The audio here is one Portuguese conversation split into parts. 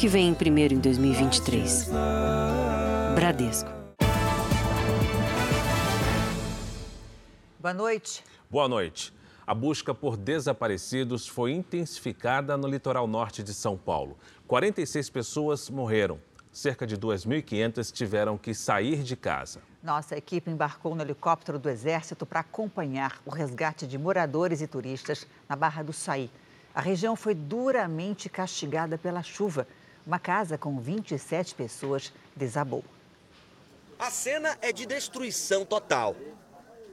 que vem primeiro em 2023. Bradesco. Boa noite. Boa noite. A busca por desaparecidos foi intensificada no litoral norte de São Paulo. 46 pessoas morreram. Cerca de 2.500 tiveram que sair de casa. Nossa equipe embarcou no helicóptero do Exército para acompanhar o resgate de moradores e turistas na Barra do Saí. A região foi duramente castigada pela chuva. Uma casa com 27 pessoas desabou. A cena é de destruição total.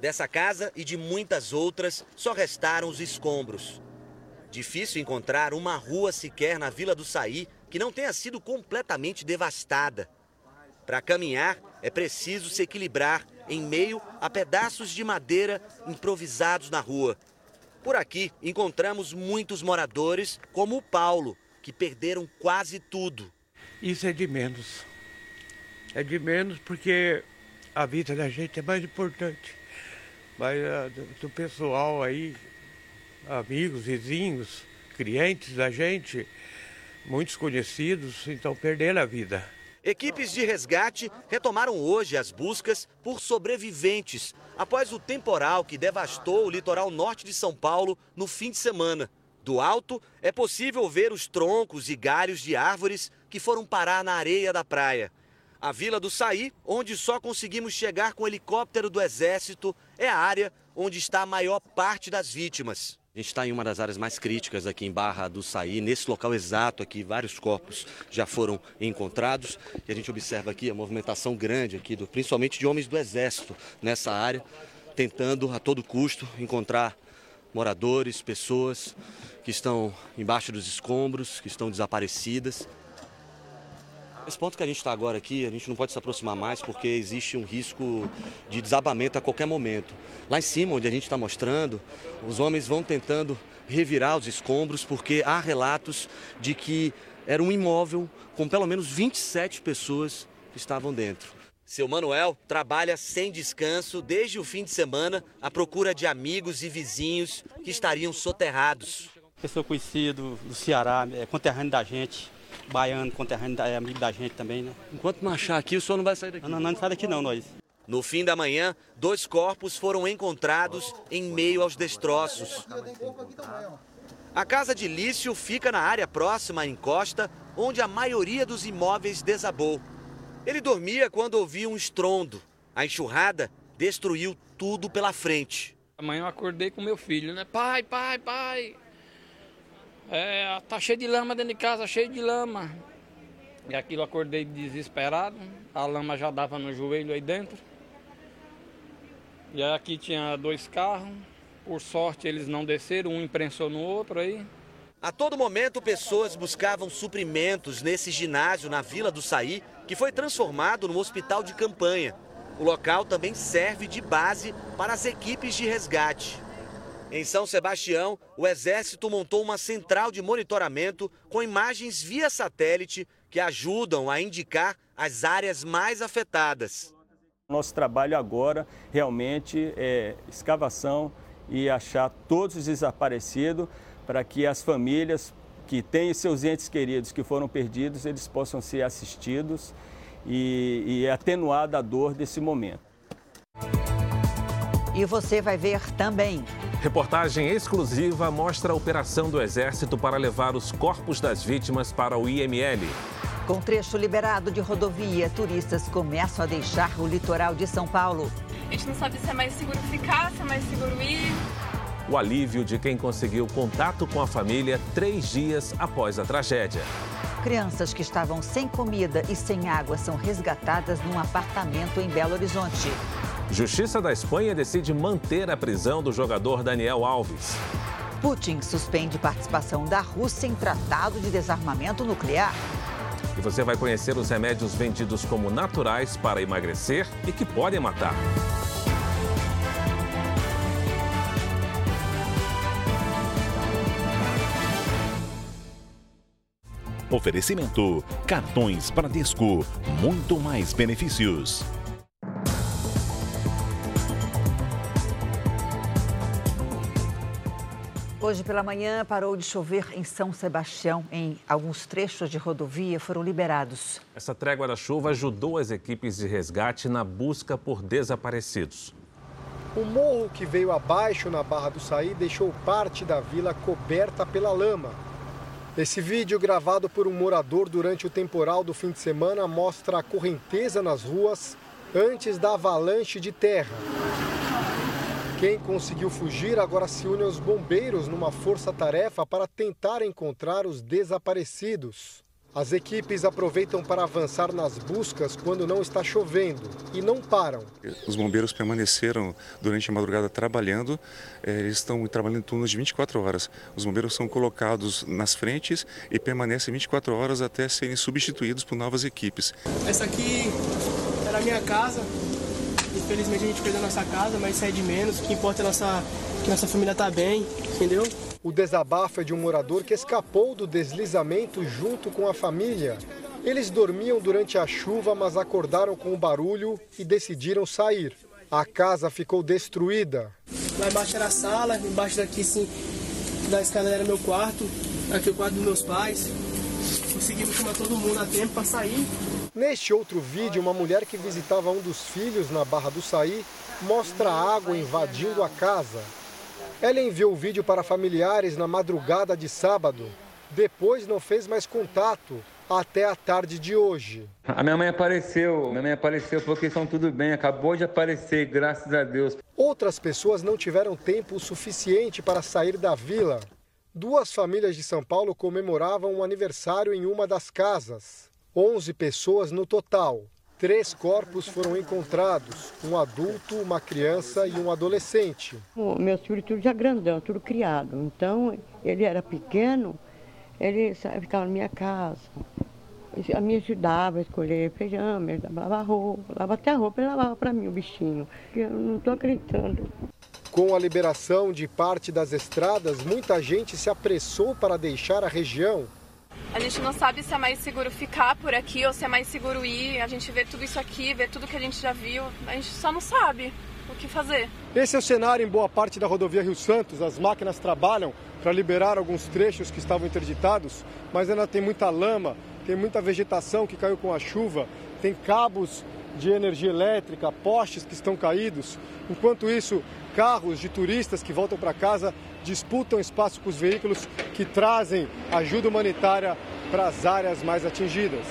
Dessa casa e de muitas outras, só restaram os escombros. Difícil encontrar uma rua sequer na Vila do Saí que não tenha sido completamente devastada. Para caminhar, é preciso se equilibrar em meio a pedaços de madeira improvisados na rua. Por aqui encontramos muitos moradores, como o Paulo, que perderam quase tudo. Isso é de menos. É de menos porque a vida da gente é mais importante. Mas do, do pessoal aí, amigos, vizinhos, clientes da gente, muitos conhecidos, então perderam a vida. Equipes de resgate retomaram hoje as buscas por sobreviventes após o temporal que devastou o litoral norte de São Paulo no fim de semana. Do alto, é possível ver os troncos e galhos de árvores que foram parar na areia da praia. A Vila do Saí, onde só conseguimos chegar com helicóptero do Exército, é a área onde está a maior parte das vítimas. A gente está em uma das áreas mais críticas aqui em Barra do Saí. Nesse local exato aqui, vários corpos já foram encontrados. E a gente observa aqui a movimentação grande aqui, do, principalmente de homens do Exército nessa área, tentando a todo custo encontrar moradores, pessoas que estão embaixo dos escombros, que estão desaparecidas. Esse ponto que a gente está agora aqui, a gente não pode se aproximar mais porque existe um risco de desabamento a qualquer momento. Lá em cima, onde a gente está mostrando, os homens vão tentando revirar os escombros porque há relatos de que era um imóvel com pelo menos 27 pessoas que estavam dentro. Seu Manuel trabalha sem descanso desde o fim de semana à procura de amigos e vizinhos que estariam soterrados. Pessoa conhecida do Ceará, é conterrâneo da gente baiano, conterrâneo, é amigo da gente também, né? Enquanto não achar aqui, o senhor não vai sair daqui? Não, não, não sai daqui não, nós. No fim da manhã, dois corpos foram encontrados em meio aos destroços. A casa de Lício fica na área próxima à encosta, onde a maioria dos imóveis desabou. Ele dormia quando ouviu um estrondo. A enxurrada destruiu tudo pela frente. Amanhã eu acordei com meu filho, né? Pai, pai, pai, é, tá cheio de lama dentro de casa, cheio de lama. E aquilo acordei desesperado, a lama já dava no joelho aí dentro. E aqui tinha dois carros, por sorte eles não desceram, um imprensou no outro aí. A todo momento, pessoas buscavam suprimentos nesse ginásio na Vila do Saí, que foi transformado num hospital de campanha. O local também serve de base para as equipes de resgate. Em São Sebastião, o Exército montou uma central de monitoramento com imagens via satélite que ajudam a indicar as áreas mais afetadas. Nosso trabalho agora realmente é escavação e achar todos os desaparecidos para que as famílias que têm seus entes queridos que foram perdidos, eles possam ser assistidos e, e atenuada a dor desse momento. E você vai ver também. Reportagem exclusiva mostra a operação do Exército para levar os corpos das vítimas para o IML. Com trecho liberado de rodovia, turistas começam a deixar o litoral de São Paulo. A gente não sabe se é mais seguro ficar, se é mais seguro ir. O alívio de quem conseguiu contato com a família três dias após a tragédia. Crianças que estavam sem comida e sem água são resgatadas num apartamento em Belo Horizonte. Justiça da Espanha decide manter a prisão do jogador Daniel Alves. Putin suspende participação da Rússia em tratado de desarmamento nuclear. E você vai conhecer os remédios vendidos como naturais para emagrecer e que podem matar. Oferecimento: cartões Bradesco, muito mais benefícios. Hoje pela manhã parou de chover em São Sebastião. Em alguns trechos de rodovia foram liberados. Essa trégua da chuva ajudou as equipes de resgate na busca por desaparecidos. O morro que veio abaixo na Barra do Saí deixou parte da vila coberta pela lama. Esse vídeo, gravado por um morador durante o temporal do fim de semana, mostra a correnteza nas ruas antes da avalanche de terra. Quem conseguiu fugir agora se une aos bombeiros numa força-tarefa para tentar encontrar os desaparecidos. As equipes aproveitam para avançar nas buscas quando não está chovendo e não param. Os bombeiros permaneceram durante a madrugada trabalhando, eh, eles estão trabalhando em turnos de 24 horas. Os bombeiros são colocados nas frentes e permanecem 24 horas até serem substituídos por novas equipes. Essa aqui era a minha casa, Infelizmente a gente perdeu nossa casa, mas isso é de menos. O que importa é nossa, que nossa família tá bem, entendeu? O desabafo é de um morador que escapou do deslizamento junto com a família. Eles dormiam durante a chuva, mas acordaram com o barulho e decidiram sair. A casa ficou destruída. Lá embaixo era a sala, embaixo daqui, sim, da escada era meu quarto, aqui o quarto dos meus pais. Conseguimos chamar todo mundo a tempo para sair. Neste outro vídeo, uma mulher que visitava um dos filhos na Barra do Saí mostra a água invadindo a casa. Ela enviou o vídeo para familiares na madrugada de sábado. Depois não fez mais contato até a tarde de hoje. A minha mãe apareceu, minha mãe apareceu porque estão tudo bem, acabou de aparecer, graças a Deus. Outras pessoas não tiveram tempo suficiente para sair da vila. Duas famílias de São Paulo comemoravam um aniversário em uma das casas. 11 pessoas no total. Três corpos foram encontrados: um adulto, uma criança e um adolescente. O meu filho tudo já grandão, tudo criado. Então, ele era pequeno, ele ficava na minha casa. A minha ajudava a escolher feijão, me lavava roupa, lavava até a roupa, ele lavava para mim o bichinho. Eu não estou acreditando. Com a liberação de parte das estradas, muita gente se apressou para deixar a região a gente não sabe se é mais seguro ficar por aqui ou se é mais seguro ir. A gente vê tudo isso aqui, vê tudo que a gente já viu. A gente só não sabe o que fazer. Esse é o cenário em boa parte da rodovia Rio Santos. As máquinas trabalham para liberar alguns trechos que estavam interditados, mas ainda tem muita lama, tem muita vegetação que caiu com a chuva, tem cabos de energia elétrica, postes que estão caídos. Enquanto isso, carros de turistas que voltam para casa disputam espaço com os veículos que trazem ajuda humanitária para as áreas mais atingidas.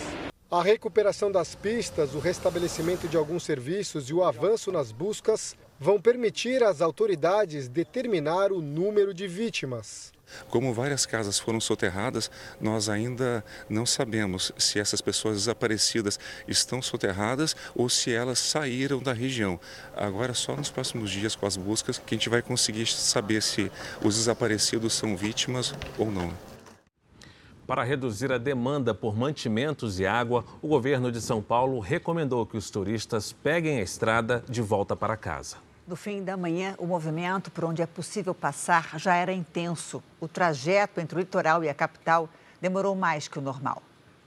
A recuperação das pistas, o restabelecimento de alguns serviços e o avanço nas buscas vão permitir às autoridades determinar o número de vítimas. Como várias casas foram soterradas, nós ainda não sabemos se essas pessoas desaparecidas estão soterradas ou se elas saíram da região. Agora, só nos próximos dias, com as buscas, que a gente vai conseguir saber se os desaparecidos são vítimas ou não. Para reduzir a demanda por mantimentos e água, o governo de São Paulo recomendou que os turistas peguem a estrada de volta para casa. No fim da manhã, o movimento por onde é possível passar já era intenso. O trajeto entre o litoral e a capital demorou mais que o normal.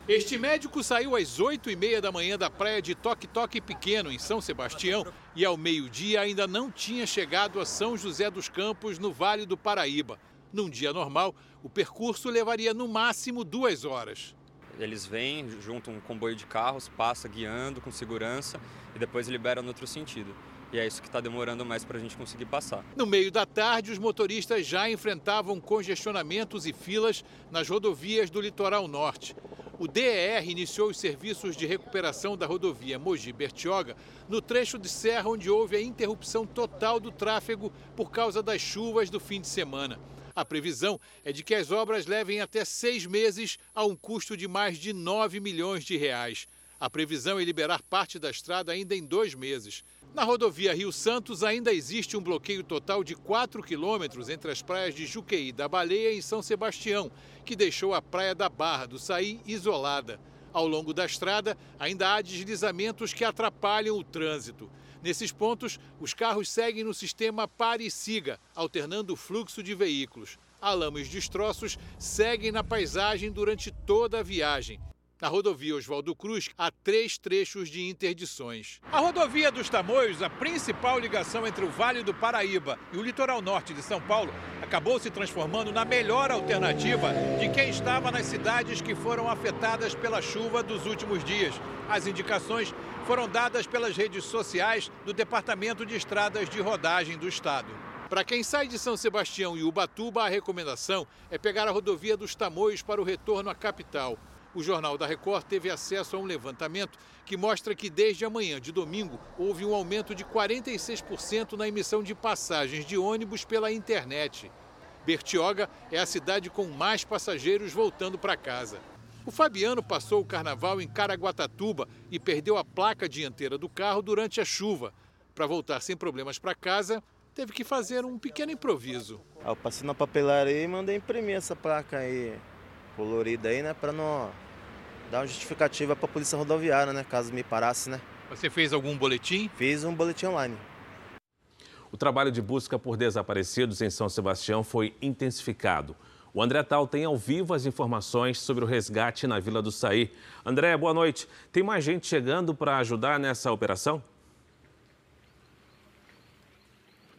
Este médico saiu às 8 e meia da manhã da praia de Toque Toque Pequeno, em São Sebastião, e ao meio-dia ainda não tinha chegado a São José dos Campos, no Vale do Paraíba. Num dia normal, o percurso levaria no máximo duas horas. Eles vêm, juntam um comboio de carros, passa guiando com segurança e depois liberam no outro sentido. E é isso que está demorando mais para a gente conseguir passar. No meio da tarde, os motoristas já enfrentavam congestionamentos e filas nas rodovias do litoral norte. O DER iniciou os serviços de recuperação da rodovia Mogi-Bertioga no trecho de serra onde houve a interrupção total do tráfego por causa das chuvas do fim de semana. A previsão é de que as obras levem até seis meses a um custo de mais de 9 milhões de reais. A previsão é liberar parte da estrada ainda em dois meses. Na rodovia Rio Santos ainda existe um bloqueio total de 4 quilômetros entre as praias de Juqueí da Baleia e São Sebastião, que deixou a praia da Barra do Saí isolada. Ao longo da estrada, ainda há deslizamentos que atrapalham o trânsito. Nesses pontos, os carros seguem no sistema pare e siga, alternando o fluxo de veículos. A lama os destroços seguem na paisagem durante toda a viagem. Na rodovia Oswaldo Cruz, há três trechos de interdições. A rodovia dos Tamoios, a principal ligação entre o Vale do Paraíba e o litoral norte de São Paulo, acabou se transformando na melhor alternativa de quem estava nas cidades que foram afetadas pela chuva dos últimos dias. As indicações foram dadas pelas redes sociais do Departamento de Estradas de Rodagem do Estado. Para quem sai de São Sebastião e Ubatuba, a recomendação é pegar a rodovia dos Tamoios para o retorno à capital. O Jornal da Record teve acesso a um levantamento que mostra que desde amanhã de domingo houve um aumento de 46% na emissão de passagens de ônibus pela internet. Bertioga é a cidade com mais passageiros voltando para casa. O Fabiano passou o carnaval em Caraguatatuba e perdeu a placa dianteira do carro durante a chuva. Para voltar sem problemas para casa, teve que fazer um pequeno improviso. Eu passei na papelaria e mandei imprimir essa placa aí colorida aí, né? Pra não dar uma justificativa pra polícia rodoviária, né? Caso me parasse, né? Você fez algum boletim? Fiz um boletim online. O trabalho de busca por desaparecidos em São Sebastião foi intensificado. O André Tal tem ao vivo as informações sobre o resgate na Vila do Saí. André, boa noite. Tem mais gente chegando para ajudar nessa operação?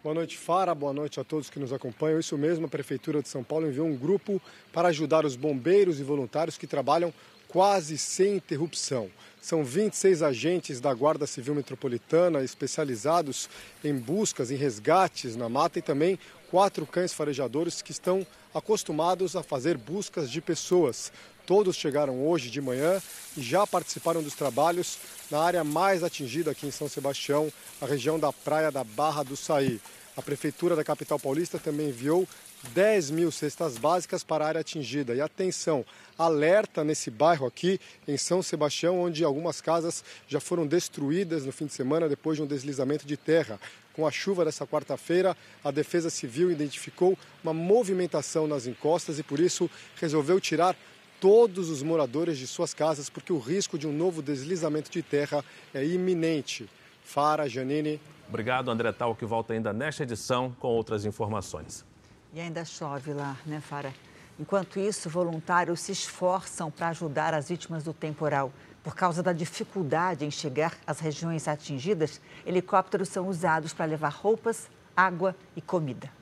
Boa noite, Fara. Boa noite a todos que nos acompanham. Isso mesmo, a Prefeitura de São Paulo enviou um grupo para ajudar os bombeiros e voluntários que trabalham quase sem interrupção. São 26 agentes da Guarda Civil Metropolitana especializados em buscas, em resgates na mata e também quatro cães farejadores que estão acostumados a fazer buscas de pessoas. Todos chegaram hoje de manhã e já participaram dos trabalhos na área mais atingida aqui em São Sebastião, a região da praia da Barra do Saí. A Prefeitura da capital paulista também enviou 10 mil cestas básicas para a área atingida. E atenção, alerta nesse bairro aqui, em São Sebastião, onde algumas casas já foram destruídas no fim de semana depois de um deslizamento de terra. Com a chuva dessa quarta-feira, a Defesa Civil identificou uma movimentação nas encostas e, por isso, resolveu tirar todos os moradores de suas casas, porque o risco de um novo deslizamento de terra é iminente. Fara, Janine. Obrigado, André Tal, que volta ainda nesta edição com outras informações. E ainda chove lá, né, Fara? Enquanto isso, voluntários se esforçam para ajudar as vítimas do temporal. Por causa da dificuldade em chegar às regiões atingidas, helicópteros são usados para levar roupas, água e comida.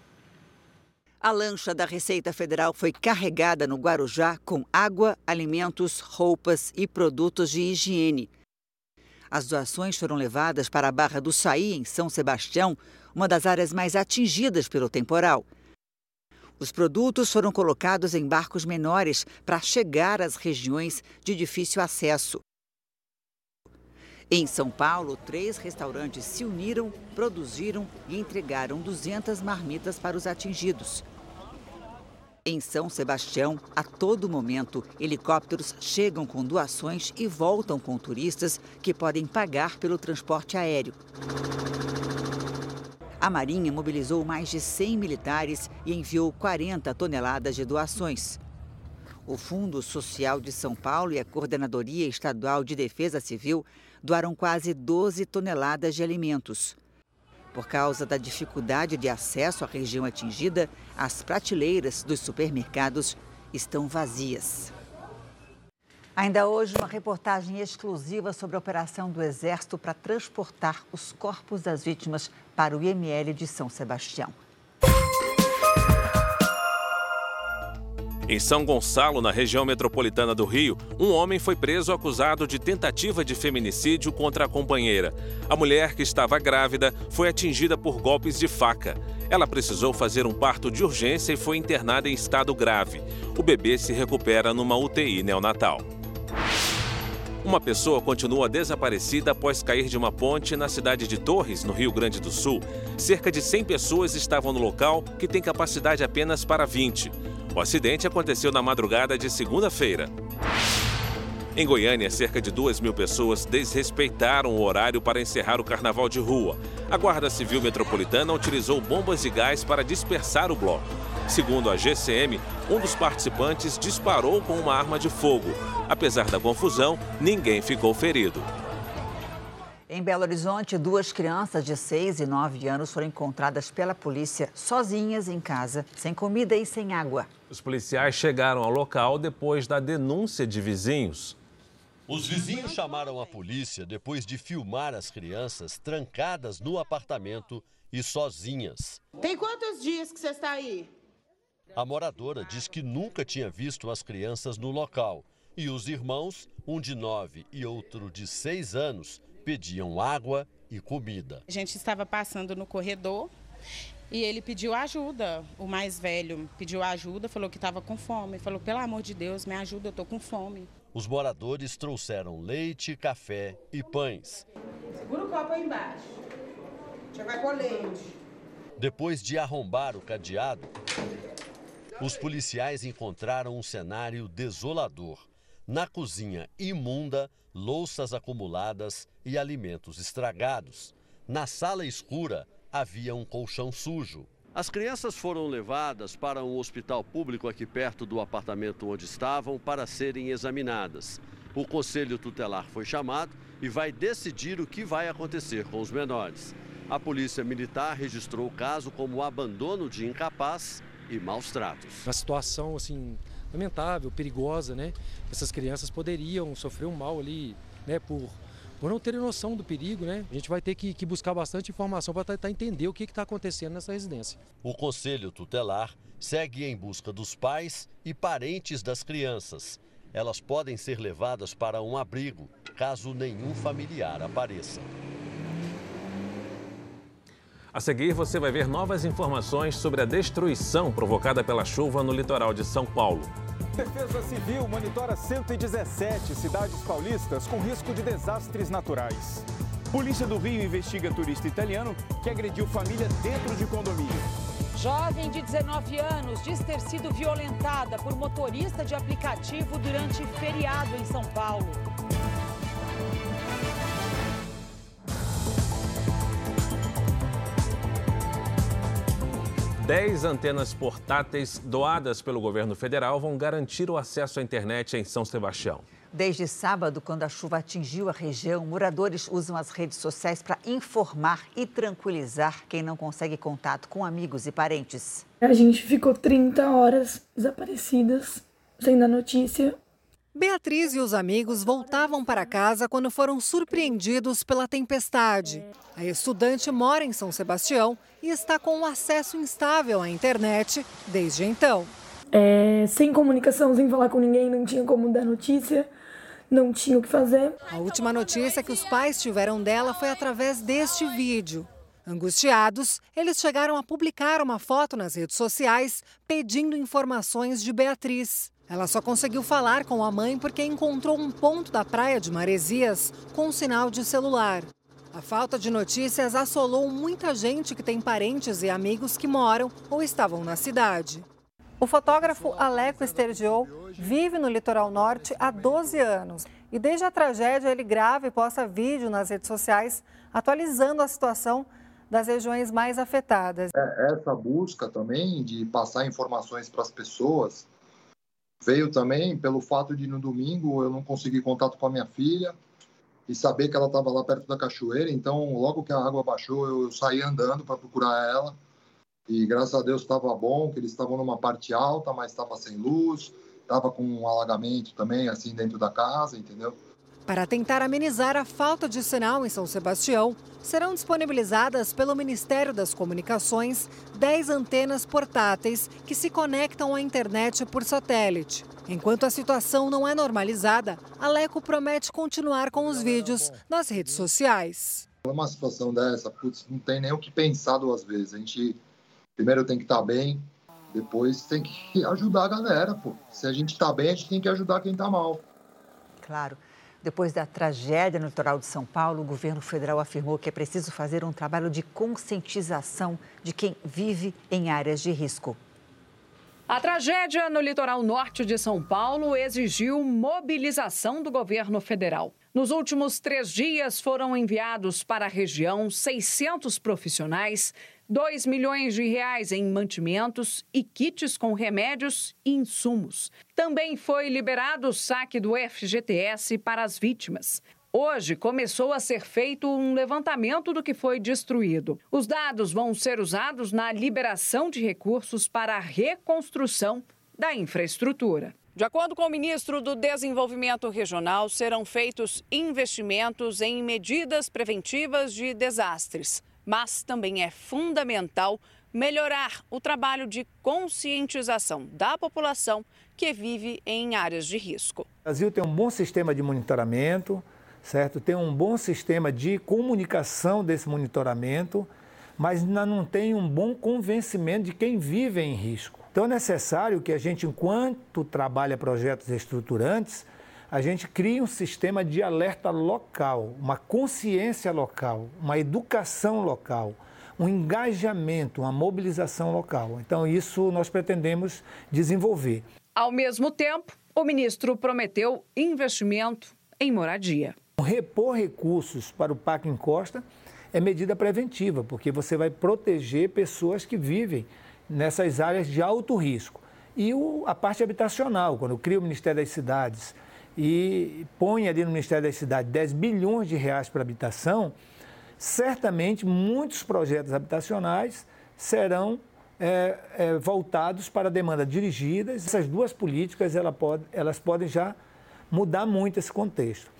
A lancha da Receita Federal foi carregada no Guarujá com água, alimentos, roupas e produtos de higiene. As doações foram levadas para a Barra do Saí, em São Sebastião, uma das áreas mais atingidas pelo temporal. Os produtos foram colocados em barcos menores para chegar às regiões de difícil acesso. Em São Paulo, três restaurantes se uniram, produziram e entregaram 200 marmitas para os atingidos. Em São Sebastião, a todo momento, helicópteros chegam com doações e voltam com turistas que podem pagar pelo transporte aéreo. A Marinha mobilizou mais de 100 militares e enviou 40 toneladas de doações. O Fundo Social de São Paulo e a Coordenadoria Estadual de Defesa Civil doaram quase 12 toneladas de alimentos. Por causa da dificuldade de acesso à região atingida, as prateleiras dos supermercados estão vazias. Ainda hoje, uma reportagem exclusiva sobre a operação do Exército para transportar os corpos das vítimas para o IML de São Sebastião. Em São Gonçalo, na região metropolitana do Rio, um homem foi preso acusado de tentativa de feminicídio contra a companheira. A mulher, que estava grávida, foi atingida por golpes de faca. Ela precisou fazer um parto de urgência e foi internada em estado grave. O bebê se recupera numa UTI neonatal. Uma pessoa continua desaparecida após cair de uma ponte na cidade de Torres, no Rio Grande do Sul. Cerca de 100 pessoas estavam no local, que tem capacidade apenas para 20. O acidente aconteceu na madrugada de segunda-feira. Em Goiânia, cerca de 2 mil pessoas desrespeitaram o horário para encerrar o carnaval de rua. A Guarda Civil Metropolitana utilizou bombas de gás para dispersar o bloco. Segundo a GCM, um dos participantes disparou com uma arma de fogo. Apesar da confusão, ninguém ficou ferido. Em Belo Horizonte, duas crianças de 6 e 9 anos foram encontradas pela polícia sozinhas em casa, sem comida e sem água. Os policiais chegaram ao local depois da denúncia de vizinhos. Os vizinhos chamaram a polícia depois de filmar as crianças trancadas no apartamento e sozinhas. Tem quantos dias que você está aí? A moradora diz que nunca tinha visto as crianças no local e os irmãos, um de nove e outro de seis anos, pediam água e comida. A gente estava passando no corredor e ele pediu ajuda. O mais velho pediu ajuda, falou que estava com fome. Falou: pelo amor de Deus, me ajuda, eu estou com fome. Os moradores trouxeram leite, café e pães. Segura o copo aí embaixo. Já vai com leite. Depois de arrombar o cadeado, os policiais encontraram um cenário desolador. Na cozinha imunda, louças acumuladas e alimentos estragados. Na sala escura, havia um colchão sujo. As crianças foram levadas para um hospital público aqui perto do apartamento onde estavam para serem examinadas. O conselho tutelar foi chamado e vai decidir o que vai acontecer com os menores. A polícia militar registrou o caso como abandono de incapaz e maus tratos. Uma situação assim lamentável, perigosa, né? Essas crianças poderiam sofrer um mal ali, né, por por não terem noção do perigo, né? A gente vai ter que, que buscar bastante informação para tentar entender o que está acontecendo nessa residência. O Conselho Tutelar segue em busca dos pais e parentes das crianças. Elas podem ser levadas para um abrigo, caso nenhum familiar apareça. A seguir, você vai ver novas informações sobre a destruição provocada pela chuva no litoral de São Paulo. Defesa Civil monitora 117 cidades paulistas com risco de desastres naturais. Polícia do Rio investiga turista italiano que agrediu família dentro de condomínio. Jovem de 19 anos diz ter sido violentada por motorista de aplicativo durante feriado em São Paulo. Dez antenas portáteis doadas pelo governo federal vão garantir o acesso à internet em São Sebastião. Desde sábado, quando a chuva atingiu a região, moradores usam as redes sociais para informar e tranquilizar quem não consegue contato com amigos e parentes. A gente ficou 30 horas desaparecidas, sem dar notícia. Beatriz e os amigos voltavam para casa quando foram surpreendidos pela tempestade. A estudante mora em São Sebastião e está com um acesso instável à internet desde então. É, sem comunicação, sem falar com ninguém, não tinha como dar notícia, não tinha o que fazer. A última notícia que os pais tiveram dela foi através deste vídeo. Angustiados, eles chegaram a publicar uma foto nas redes sociais pedindo informações de Beatriz. Ela só conseguiu falar com a mãe porque encontrou um ponto da praia de Maresias com um sinal de celular. A falta de notícias assolou muita gente que tem parentes e amigos que moram ou estavam na cidade. O fotógrafo Aleco Estergiou vive no litoral norte há 12 anos. E desde a tragédia, ele grava e posta vídeo nas redes sociais, atualizando a situação das regiões mais afetadas. É, essa busca também de passar informações para as pessoas veio também pelo fato de no domingo eu não conseguir contato com a minha filha e saber que ela estava lá perto da cachoeira. Então, logo que a água baixou, eu saí andando para procurar ela. E graças a Deus estava bom, que eles estavam numa parte alta, mas estava sem luz, estava com um alagamento também assim dentro da casa, entendeu? Para tentar amenizar a falta de sinal em São Sebastião, serão disponibilizadas pelo Ministério das Comunicações 10 antenas portáteis que se conectam à internet por satélite. Enquanto a situação não é normalizada, Aleco promete continuar com os vídeos nas redes sociais. Uma situação dessa, putz, não tem nem o que pensar duas vezes. A gente primeiro tem que estar bem, depois tem que ajudar a galera, pô. Se a gente está bem, a gente tem que ajudar quem está mal. Claro. Depois da tragédia no litoral de São Paulo, o governo federal afirmou que é preciso fazer um trabalho de conscientização de quem vive em áreas de risco. A tragédia no litoral norte de São Paulo exigiu mobilização do governo federal. Nos últimos três dias foram enviados para a região 600 profissionais 2 milhões de reais em mantimentos e kits com remédios e insumos. Também foi liberado o saque do FGTS para as vítimas. Hoje começou a ser feito um levantamento do que foi destruído. Os dados vão ser usados na liberação de recursos para a reconstrução da infraestrutura. De acordo com o ministro do Desenvolvimento Regional, serão feitos investimentos em medidas preventivas de desastres, mas também é fundamental melhorar o trabalho de conscientização da população que vive em áreas de risco. O Brasil tem um bom sistema de monitoramento, certo? Tem um bom sistema de comunicação desse monitoramento, mas ainda não tem um bom convencimento de quem vive em risco. Então é necessário que a gente, enquanto trabalha projetos estruturantes, a gente crie um sistema de alerta local, uma consciência local, uma educação local um engajamento, uma mobilização local. Então, isso nós pretendemos desenvolver. Ao mesmo tempo, o ministro prometeu investimento em moradia. Repor recursos para o PAC Encosta é medida preventiva, porque você vai proteger pessoas que vivem nessas áreas de alto risco. E a parte habitacional, quando cria o Ministério das Cidades e põe ali no Ministério das Cidades 10 bilhões de reais para habitação, certamente muitos projetos habitacionais serão é, é, voltados para a demanda dirigida. Essas duas políticas ela pode, elas podem já mudar muito esse contexto.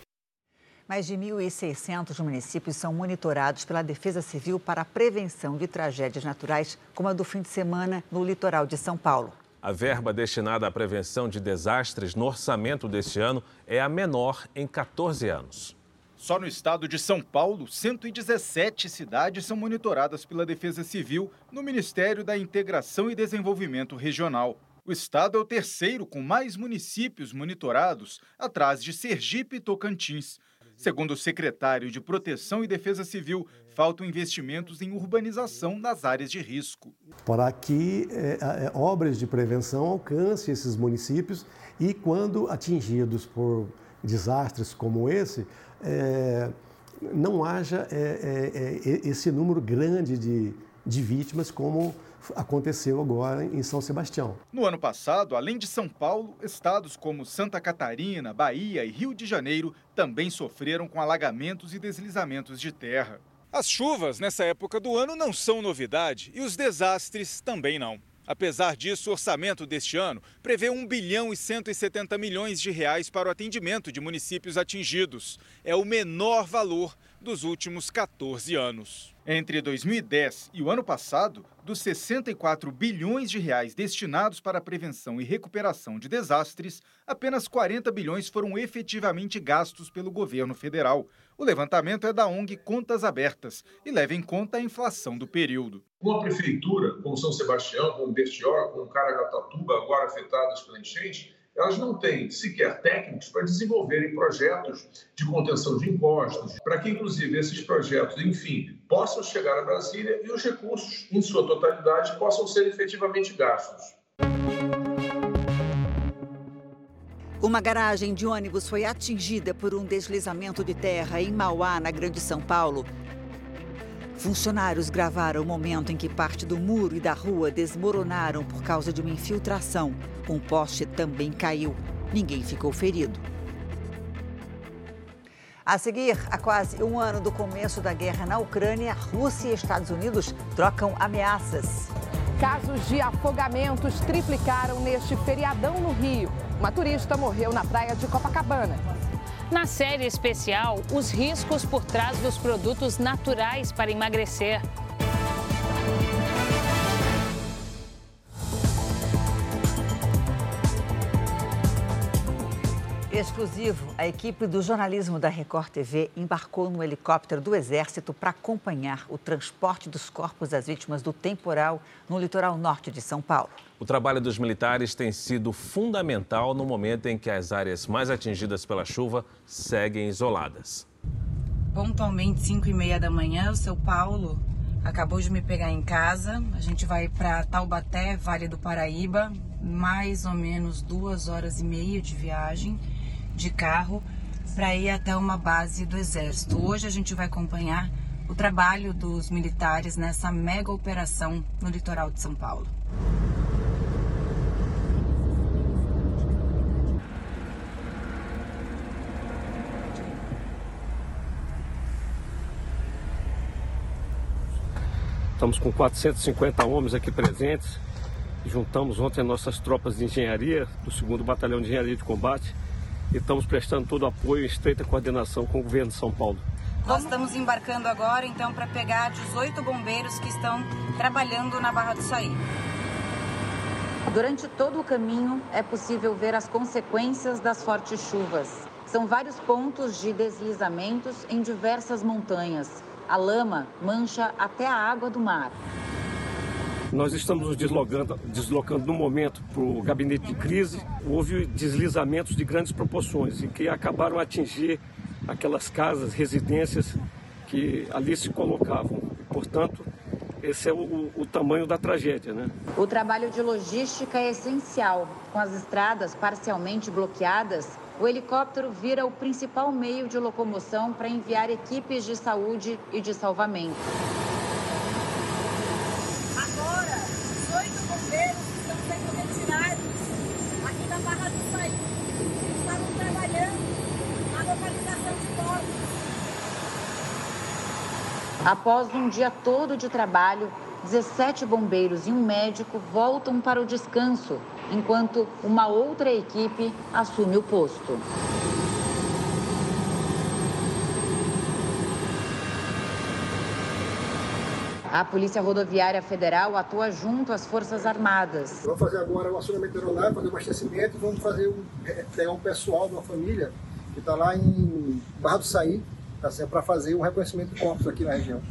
Mais de 1.600 municípios são monitorados pela Defesa Civil para a prevenção de tragédias naturais, como a do fim de semana no litoral de São Paulo. A verba destinada à prevenção de desastres no orçamento deste ano é a menor em 14 anos. Só no estado de São Paulo, 117 cidades são monitoradas pela Defesa Civil no Ministério da Integração e Desenvolvimento Regional. O estado é o terceiro com mais municípios monitorados, atrás de Sergipe e Tocantins. Segundo o secretário de Proteção e Defesa Civil, faltam investimentos em urbanização nas áreas de risco. Para que é, é, obras de prevenção alcancem esses municípios e, quando atingidos por desastres como esse, é, não haja é, é, é, esse número grande de, de vítimas como aconteceu agora em São Sebastião. No ano passado, além de São Paulo, estados como Santa Catarina, Bahia e Rio de Janeiro também sofreram com alagamentos e deslizamentos de terra. As chuvas nessa época do ano não são novidade e os desastres também não. Apesar disso, o orçamento deste ano prevê 1 bilhão e 170 milhões de reais para o atendimento de municípios atingidos. É o menor valor dos últimos 14 anos. Entre 2010 e o ano passado, dos 64 bilhões de reais destinados para a prevenção e recuperação de desastres, apenas 40 bilhões foram efetivamente gastos pelo governo federal. O levantamento é da ONG Contas Abertas e leva em conta a inflação do período. Uma prefeitura como São Sebastião, como Bertioga, como Caraguatatuba, agora afetadas pela enchente, elas não têm sequer técnicos para desenvolverem projetos de contenção de impostos, para que, inclusive, esses projetos, enfim, possam chegar a Brasília e os recursos, em sua totalidade, possam ser efetivamente gastos. Uma garagem de ônibus foi atingida por um deslizamento de terra em Mauá, na Grande São Paulo. Funcionários gravaram o momento em que parte do muro e da rua desmoronaram por causa de uma infiltração. Um poste também caiu. Ninguém ficou ferido. A seguir, há quase um ano do começo da guerra na Ucrânia, Rússia e Estados Unidos trocam ameaças. Casos de afogamentos triplicaram neste feriadão no Rio. Uma turista morreu na praia de Copacabana. Na série especial, os riscos por trás dos produtos naturais para emagrecer. Exclusivo, a equipe do jornalismo da Record TV embarcou no helicóptero do Exército para acompanhar o transporte dos corpos das vítimas do temporal no litoral norte de São Paulo. O trabalho dos militares tem sido fundamental no momento em que as áreas mais atingidas pela chuva seguem isoladas. Pontualmente, 5 e meia da manhã, o seu Paulo acabou de me pegar em casa. A gente vai para Taubaté, Vale do Paraíba, mais ou menos duas horas e meia de viagem de carro para ir até uma base do Exército. Hoje a gente vai acompanhar o trabalho dos militares nessa mega operação no litoral de São Paulo. Estamos com 450 homens aqui presentes juntamos ontem nossas tropas de engenharia, do 2 Batalhão de Engenharia de Combate, e estamos prestando todo o apoio em estreita coordenação com o governo de São Paulo. Nós estamos embarcando agora, então, para pegar 18 bombeiros que estão trabalhando na Barra do Saí. Durante todo o caminho, é possível ver as consequências das fortes chuvas. São vários pontos de deslizamentos em diversas montanhas. A lama mancha até a água do mar. Nós estamos nos deslocando, deslocando no momento para o gabinete de crise. Houve deslizamentos de grandes proporções e que acabaram a atingir aquelas casas, residências que ali se colocavam. Portanto, esse é o, o, tamanho da tragédia, né? O trabalho de logística é essencial. Com as estradas parcialmente bloqueadas, o helicóptero vira o principal meio de locomoção para enviar equipes de saúde e de salvamento. Após um dia todo de trabalho, 17 bombeiros e um médico voltam para o descanso, enquanto uma outra equipe assume o posto. A Polícia Rodoviária Federal atua junto às Forças Armadas. Vamos fazer agora o acionamento aeronáutico, fazer o abastecimento e vamos fazer um, é, pegar um pessoal de uma família que está lá em Barra do Saí, tá para fazer o reconhecimento de corpos aqui na região.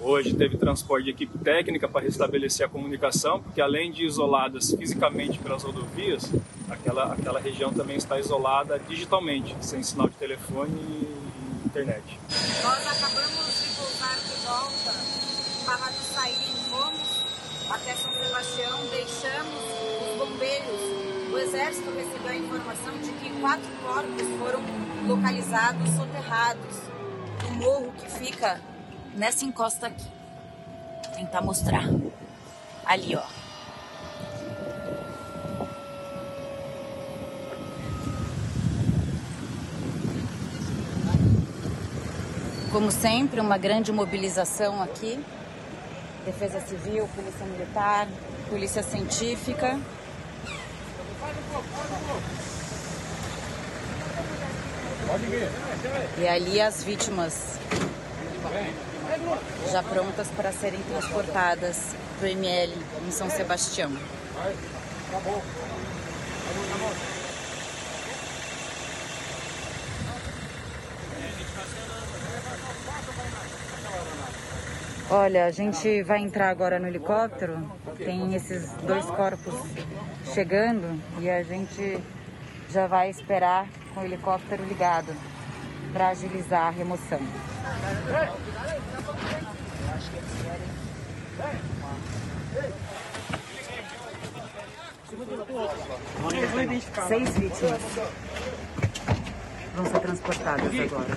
Hoje teve transporte de equipe técnica para restabelecer a comunicação, porque além de isoladas fisicamente pelas rodovias, aquela, aquela região também está isolada digitalmente, sem sinal de telefone e internet. Nós acabamos de voltar de volta para sair, fomos até São Sebastião, deixamos os bombeiros. O Exército recebeu a informação de que quatro corpos foram localizados soterrados do morro que fica nessa encosta aqui. Vou tentar mostrar. Ali, ó. Como sempre, uma grande mobilização aqui. Defesa Civil, Polícia Militar, Polícia Científica. E ali as vítimas já prontas para serem transportadas para o ML em São Sebastião. Olha, a gente vai entrar agora no helicóptero. Tem esses dois corpos chegando e a gente já vai esperar com o helicóptero ligado para agilizar a remoção. Seis vítimas vão ser transportadas agora.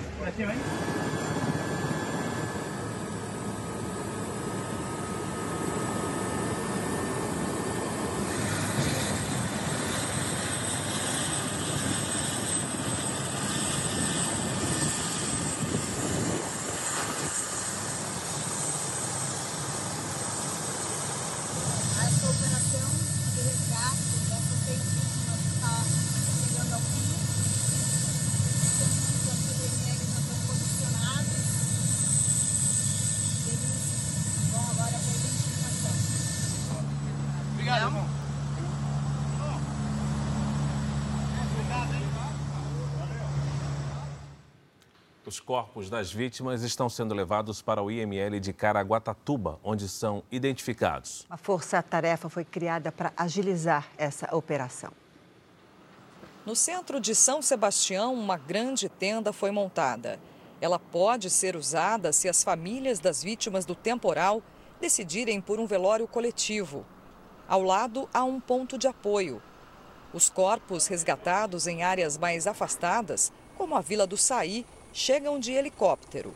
Os corpos das vítimas estão sendo levados para o IML de Caraguatatuba, onde são identificados. A força-tarefa foi criada para agilizar essa operação. No centro de São Sebastião, uma grande tenda foi montada. Ela pode ser usada se as famílias das vítimas do temporal decidirem por um velório coletivo. Ao lado há um ponto de apoio. Os corpos resgatados em áreas mais afastadas, como a Vila do Saí, chegam de helicóptero.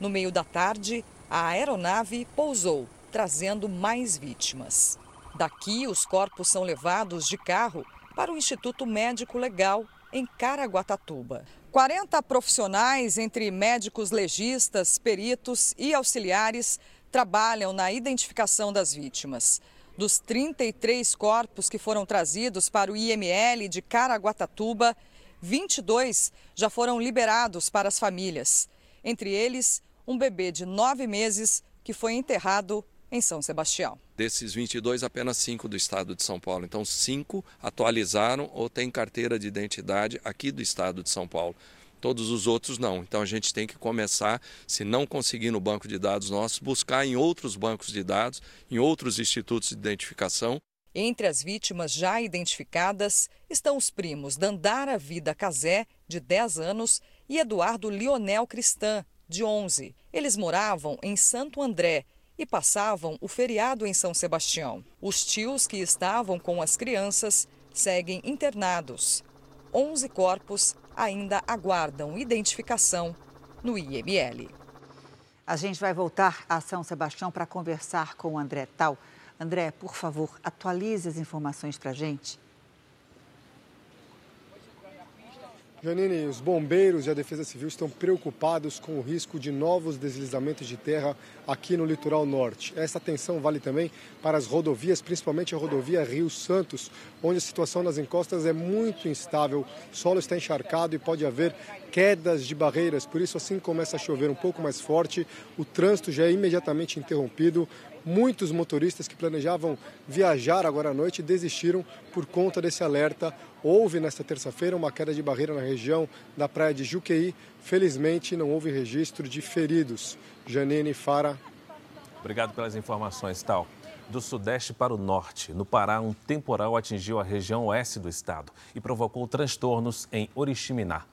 No meio da tarde, a aeronave pousou, trazendo mais vítimas. Daqui, os corpos são levados de carro para o Instituto Médico Legal, em Caraguatatuba. 40 profissionais, entre médicos legistas, peritos e auxiliares, trabalham na identificação das vítimas. Dos 33 corpos que foram trazidos para o IML de Caraguatatuba, 22 já foram liberados para as famílias. Entre eles, um bebê de nove meses que foi enterrado em São Sebastião. Desses 22, apenas cinco do estado de São Paulo. Então, cinco atualizaram ou têm carteira de identidade aqui do estado de São Paulo. Todos os outros não. Então a gente tem que começar, se não conseguir no banco de dados nossos, buscar em outros bancos de dados, em outros institutos de identificação. Entre as vítimas já identificadas estão os primos Dandara Vida Casé, de 10 anos, e Eduardo Lionel Cristã, de 11. Eles moravam em Santo André e passavam o feriado em São Sebastião. Os tios que estavam com as crianças seguem internados. 11 corpos ainda aguardam identificação no IML. A gente vai voltar a São Sebastião para conversar com o André Tal. André, por favor, atualize as informações para a gente. Janine, os bombeiros e a Defesa Civil estão preocupados com o risco de novos deslizamentos de terra aqui no litoral norte. Essa atenção vale também para as rodovias, principalmente a rodovia Rio Santos, onde a situação nas encostas é muito instável, o solo está encharcado e pode haver quedas de barreiras. Por isso, assim começa a chover um pouco mais forte, o trânsito já é imediatamente interrompido. Muitos motoristas que planejavam viajar agora à noite desistiram por conta desse alerta. Houve nesta terça-feira uma queda de barreira na região da praia de Juqueí. Felizmente, não houve registro de feridos. Janine Fara. Obrigado pelas informações, Tal. Do sudeste para o norte, no Pará, um temporal atingiu a região oeste do estado e provocou transtornos em Oriximiná.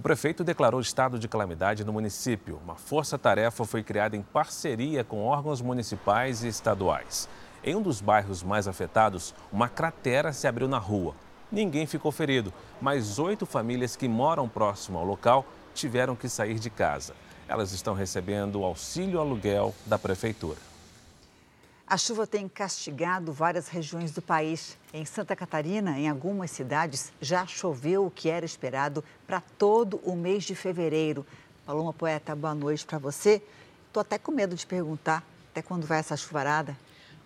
O prefeito declarou estado de calamidade no município. Uma força-tarefa foi criada em parceria com órgãos municipais e estaduais. Em um dos bairros mais afetados, uma cratera se abriu na rua. Ninguém ficou ferido, mas oito famílias que moram próximo ao local tiveram que sair de casa. Elas estão recebendo auxílio aluguel da prefeitura. A chuva tem castigado várias regiões do país. Em Santa Catarina, em algumas cidades, já choveu o que era esperado para todo o mês de fevereiro. Paloma Poeta, boa noite para você. Estou até com medo de perguntar até quando vai essa chuvarada.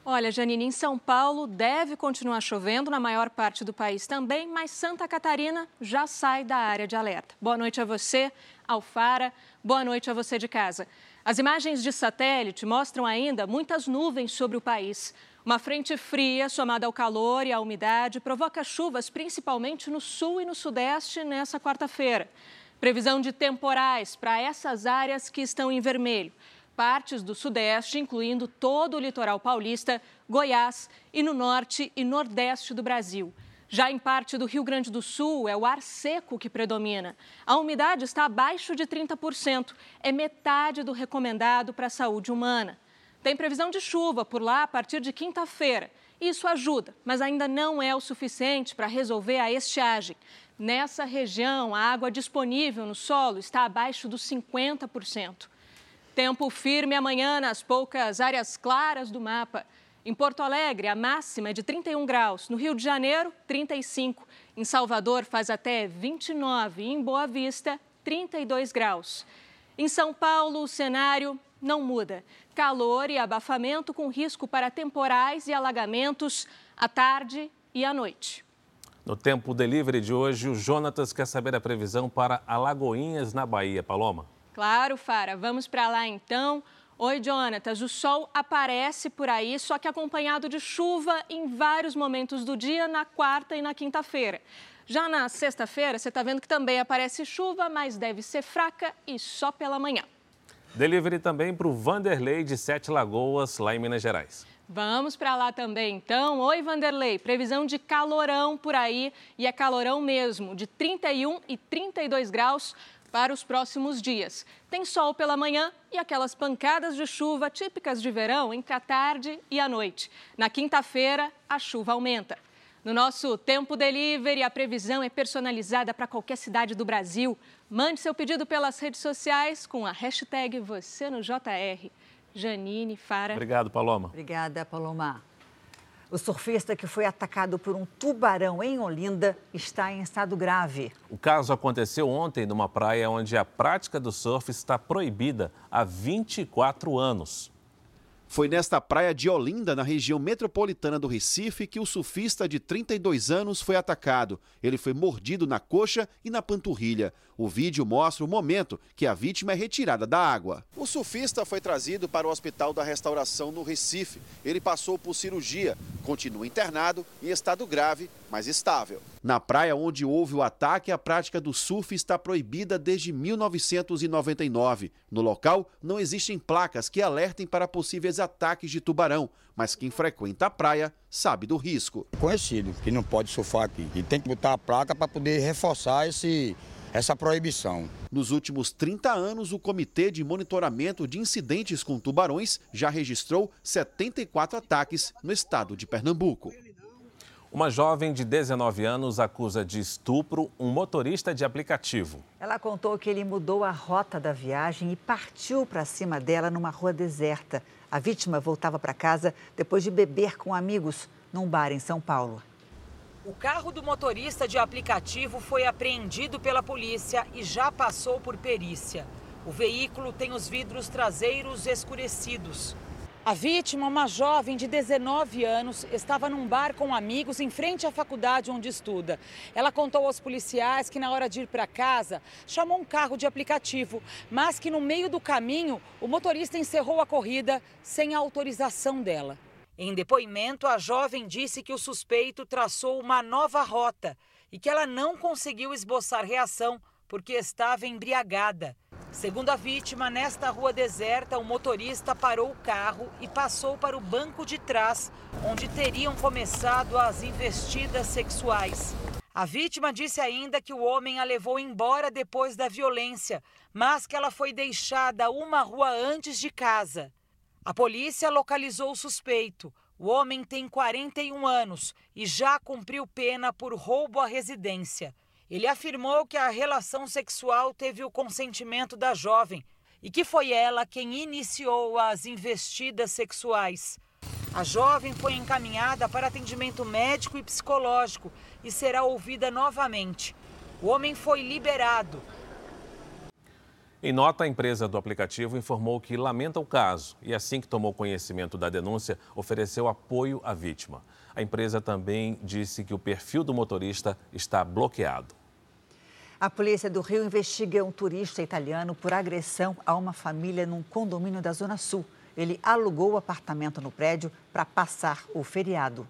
Olha, Janine, em São Paulo deve continuar chovendo, na maior parte do país também, mas Santa Catarina já sai da área de alerta. Boa noite a você, Alfara. Boa noite a você de casa. As imagens de satélite mostram ainda muitas nuvens sobre o país. Uma frente fria, somada ao calor e à umidade, provoca chuvas principalmente no sul e no sudeste nessa quarta-feira. Previsão de temporais para essas áreas que estão em vermelho. Partes do sudeste, incluindo todo o litoral paulista, Goiás e no norte e nordeste do Brasil. Já em parte do Rio Grande do Sul, é o ar seco que predomina. A umidade está abaixo de 30%, é metade do recomendado para a saúde humana. Tem previsão de chuva por lá a partir de quinta-feira. Isso ajuda, mas ainda não é o suficiente para resolver a estiagem. Nessa região, a água disponível no solo está abaixo dos 50%. Tempo firme amanhã nas poucas áreas claras do mapa. Em Porto Alegre, a máxima é de 31 graus. No Rio de Janeiro, 35. Em Salvador, faz até 29. E em Boa Vista, 32 graus. Em São Paulo, o cenário não muda. Calor e abafamento com risco para temporais e alagamentos à tarde e à noite. No tempo delivery de hoje, o Jonatas quer saber a previsão para Alagoinhas, na Bahia. Paloma? Claro, Fara. Vamos para lá então. Oi, Jonatas. O sol aparece por aí, só que acompanhado de chuva em vários momentos do dia, na quarta e na quinta-feira. Já na sexta-feira, você está vendo que também aparece chuva, mas deve ser fraca e só pela manhã. Delivery também para o Vanderlei de Sete Lagoas, lá em Minas Gerais. Vamos para lá também, então. Oi, Vanderlei. Previsão de calorão por aí, e é calorão mesmo, de 31 e 32 graus para os próximos dias. Tem sol pela manhã e aquelas pancadas de chuva típicas de verão entre a tarde e a noite. Na quinta-feira, a chuva aumenta. No nosso Tempo Delivery, a previsão é personalizada para qualquer cidade do Brasil. Mande seu pedido pelas redes sociais com a hashtag Você no JR. Janine, Fara. Obrigado, Paloma. Obrigada, Paloma. O surfista que foi atacado por um tubarão em Olinda está em estado grave. O caso aconteceu ontem numa praia onde a prática do surf está proibida há 24 anos. Foi nesta praia de Olinda, na região metropolitana do Recife, que o surfista de 32 anos foi atacado. Ele foi mordido na coxa e na panturrilha. O vídeo mostra o momento que a vítima é retirada da água. O surfista foi trazido para o Hospital da Restauração no Recife. Ele passou por cirurgia, continua internado em estado grave, mas estável. Na praia onde houve o ataque, a prática do surf está proibida desde 1999. No local, não existem placas que alertem para possíveis ataques de tubarão, mas quem frequenta a praia sabe do risco. Conhecido que não pode surfar aqui e tem que botar a placa para poder reforçar esse essa proibição. Nos últimos 30 anos, o Comitê de Monitoramento de Incidentes com Tubarões já registrou 74 ataques no estado de Pernambuco. Uma jovem de 19 anos acusa de estupro um motorista de aplicativo. Ela contou que ele mudou a rota da viagem e partiu para cima dela numa rua deserta. A vítima voltava para casa depois de beber com amigos num bar em São Paulo. O carro do motorista de aplicativo foi apreendido pela polícia e já passou por perícia. O veículo tem os vidros traseiros escurecidos. A vítima, uma jovem de 19 anos, estava num bar com amigos em frente à faculdade onde estuda. Ela contou aos policiais que, na hora de ir para casa, chamou um carro de aplicativo, mas que no meio do caminho o motorista encerrou a corrida sem a autorização dela. Em depoimento, a jovem disse que o suspeito traçou uma nova rota e que ela não conseguiu esboçar reação porque estava embriagada. Segundo a vítima, nesta rua deserta, o motorista parou o carro e passou para o banco de trás, onde teriam começado as investidas sexuais. A vítima disse ainda que o homem a levou embora depois da violência, mas que ela foi deixada uma rua antes de casa. A polícia localizou o suspeito. O homem tem 41 anos e já cumpriu pena por roubo à residência. Ele afirmou que a relação sexual teve o consentimento da jovem e que foi ela quem iniciou as investidas sexuais. A jovem foi encaminhada para atendimento médico e psicológico e será ouvida novamente. O homem foi liberado. Em nota, a empresa do aplicativo informou que lamenta o caso e, assim que tomou conhecimento da denúncia, ofereceu apoio à vítima. A empresa também disse que o perfil do motorista está bloqueado. A polícia do Rio investiga um turista italiano por agressão a uma família num condomínio da Zona Sul. Ele alugou o apartamento no prédio para passar o feriado.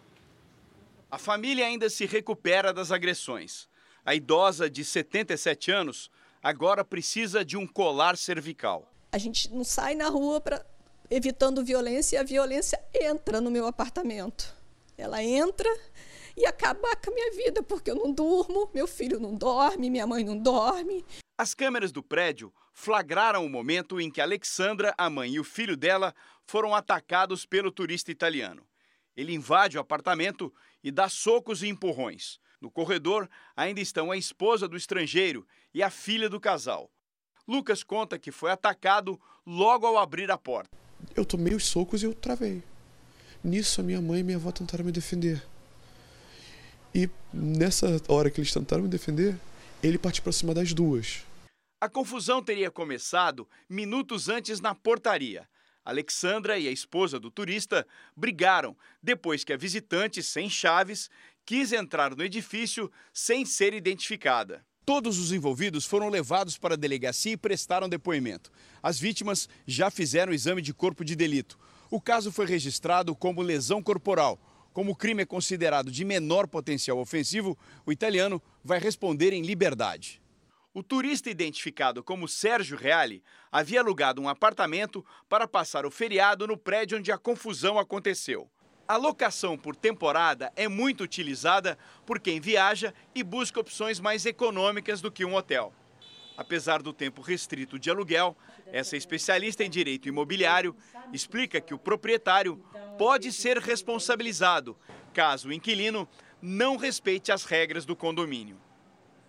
A família ainda se recupera das agressões. A idosa de 77 anos agora precisa de um colar cervical. A gente não sai na rua para evitando violência e a violência entra no meu apartamento. Ela entra e acaba com a minha vida, porque eu não durmo, meu filho não dorme, minha mãe não dorme. As câmeras do prédio flagraram o momento em que Alexandra, a mãe e o filho dela foram atacados pelo turista italiano. Ele invade o apartamento e dá socos e empurrões. No corredor ainda estão a esposa do estrangeiro e a filha do casal. Lucas conta que foi atacado logo ao abrir a porta. Eu tomei os socos e eu travei. Nisso, a minha mãe e minha avó tentaram me defender. E nessa hora que eles tentaram me defender, ele partiu para cima das duas. A confusão teria começado minutos antes na portaria. Alexandra e a esposa do turista brigaram depois que a visitante, sem chaves, quis entrar no edifício sem ser identificada. Todos os envolvidos foram levados para a delegacia e prestaram depoimento. As vítimas já fizeram o exame de corpo de delito. O caso foi registrado como lesão corporal. Como o crime é considerado de menor potencial ofensivo, o italiano vai responder em liberdade. O turista identificado como Sérgio Reale havia alugado um apartamento para passar o feriado no prédio onde a confusão aconteceu. A locação por temporada é muito utilizada por quem viaja e busca opções mais econômicas do que um hotel. Apesar do tempo restrito de aluguel, essa especialista em direito imobiliário explica que o proprietário pode ser responsabilizado caso o inquilino não respeite as regras do condomínio.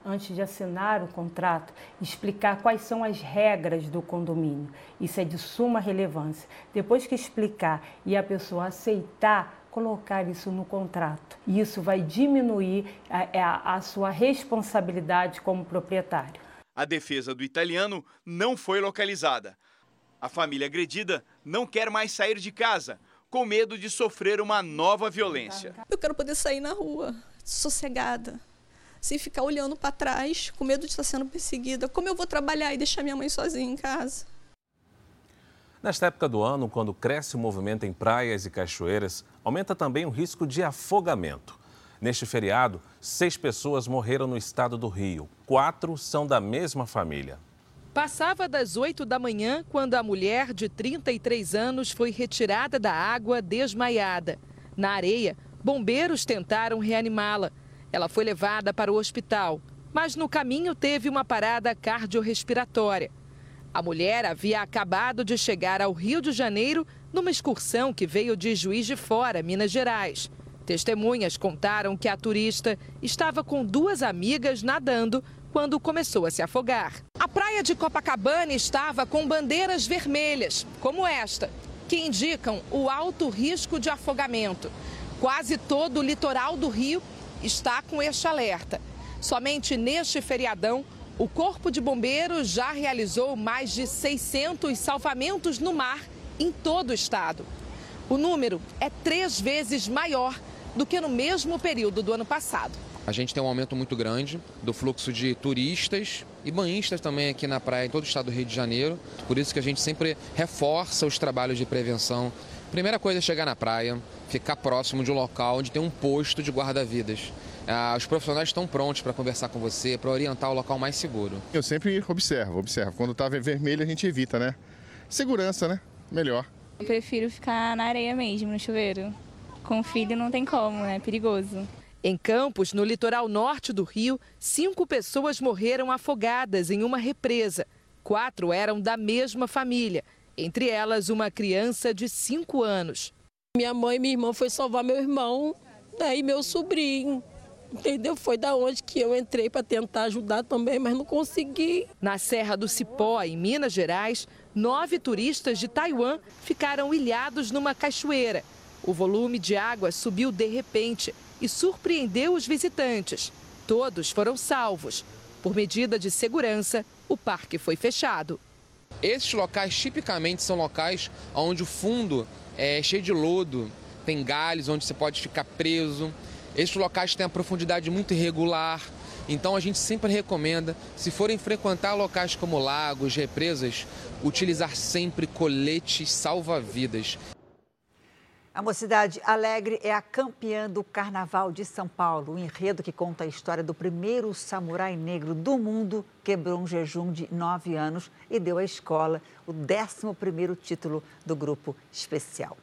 Antes de assinar o contrato, explicar quais são as regras do condomínio. Isso é de suma relevância. Depois que explicar e a pessoa aceitar, colocar isso no contrato. Isso vai diminuir a, a, a sua responsabilidade como proprietário. A defesa do italiano não foi localizada. A família agredida não quer mais sair de casa, com medo de sofrer uma nova violência. Eu quero poder sair na rua, sossegada, sem ficar olhando para trás, com medo de estar sendo perseguida. Como eu vou trabalhar e deixar minha mãe sozinha em casa? Nesta época do ano, quando cresce o movimento em praias e cachoeiras, aumenta também o risco de afogamento. Neste feriado, seis pessoas morreram no estado do Rio. Quatro são da mesma família. Passava das 8 da manhã quando a mulher de 33 anos foi retirada da água desmaiada. Na areia, bombeiros tentaram reanimá-la. Ela foi levada para o hospital, mas no caminho teve uma parada cardiorrespiratória. A mulher havia acabado de chegar ao Rio de Janeiro numa excursão que veio de Juiz de Fora, Minas Gerais. Testemunhas contaram que a turista estava com duas amigas nadando quando começou a se afogar. A praia de Copacabana estava com bandeiras vermelhas, como esta, que indicam o alto risco de afogamento. Quase todo o litoral do Rio está com este alerta. Somente neste feriadão, o Corpo de Bombeiros já realizou mais de 600 salvamentos no mar em todo o estado. O número é três vezes maior do que no mesmo período do ano passado. A gente tem um aumento muito grande do fluxo de turistas e banhistas também aqui na praia, em todo o estado do Rio de Janeiro. Por isso que a gente sempre reforça os trabalhos de prevenção. Primeira coisa é chegar na praia, ficar próximo de um local onde tem um posto de guarda-vidas. Ah, os profissionais estão prontos para conversar com você, para orientar o local mais seguro. Eu sempre observo, observo. Quando está vermelho a gente evita, né? Segurança, né? Melhor. Eu prefiro ficar na areia mesmo, no chuveiro. Com filho não tem como, né? É perigoso. Em Campos, no litoral norte do Rio, cinco pessoas morreram afogadas em uma represa. Quatro eram da mesma família, entre elas uma criança de cinco anos. Minha mãe e minha irmã foi salvar meu irmão né, e meu sobrinho. Entendeu? Foi da onde que eu entrei para tentar ajudar também, mas não consegui. Na Serra do Cipó, em Minas Gerais, nove turistas de Taiwan ficaram ilhados numa cachoeira. O volume de água subiu de repente e surpreendeu os visitantes. Todos foram salvos. Por medida de segurança, o parque foi fechado. Esses locais tipicamente são locais onde o fundo é cheio de lodo, tem galhos onde você pode ficar preso. Esses locais têm a profundidade muito irregular. Então a gente sempre recomenda, se forem frequentar locais como lagos, represas, utilizar sempre coletes salva-vidas. A Mocidade Alegre é a campeã do Carnaval de São Paulo. O enredo que conta a história do primeiro samurai negro do mundo quebrou um jejum de nove anos e deu à escola o 11º título do grupo especial.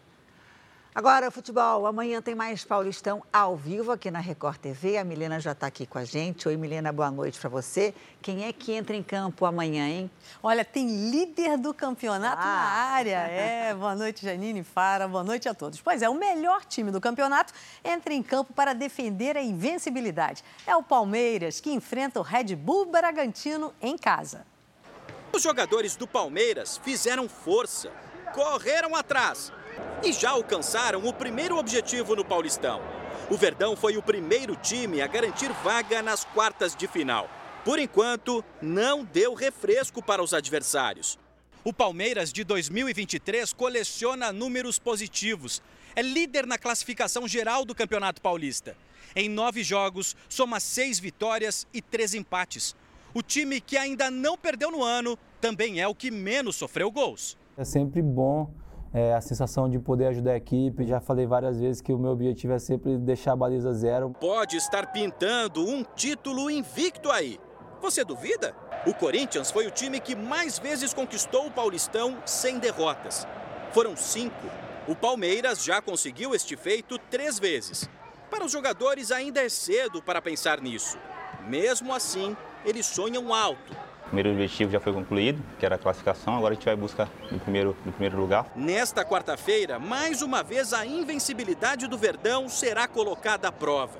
Agora, futebol. Amanhã tem mais Paulistão ao vivo aqui na Record TV. A Milena já está aqui com a gente. Oi, Milena, boa noite para você. Quem é que entra em campo amanhã, hein? Olha, tem líder do campeonato ah. na área. É, boa noite, Janine Fara. Boa noite a todos. Pois é, o melhor time do campeonato entra em campo para defender a invencibilidade. É o Palmeiras, que enfrenta o Red Bull Bragantino em casa. Os jogadores do Palmeiras fizeram força, correram atrás e já alcançaram o primeiro objetivo no Paulistão. O Verdão foi o primeiro time a garantir vaga nas quartas de final. Por enquanto, não deu refresco para os adversários. O Palmeiras de 2023 coleciona números positivos. É líder na classificação geral do Campeonato Paulista. Em nove jogos, soma seis vitórias e três empates. O time que ainda não perdeu no ano também é o que menos sofreu gols. É sempre bom é, a sensação de poder ajudar a equipe. Já falei várias vezes que o meu objetivo é sempre deixar a baliza zero. Pode estar pintando um título invicto aí. Você duvida? O Corinthians foi o time que mais vezes conquistou o Paulistão sem derrotas. Foram cinco. O Palmeiras já conseguiu este feito três vezes. Para os jogadores ainda é cedo para pensar nisso. Mesmo assim, eles sonham alto primeiro objetivo já foi concluído, que era a classificação, agora a gente vai buscar o primeiro, o primeiro lugar. Nesta quarta-feira, mais uma vez a invencibilidade do Verdão será colocada à prova.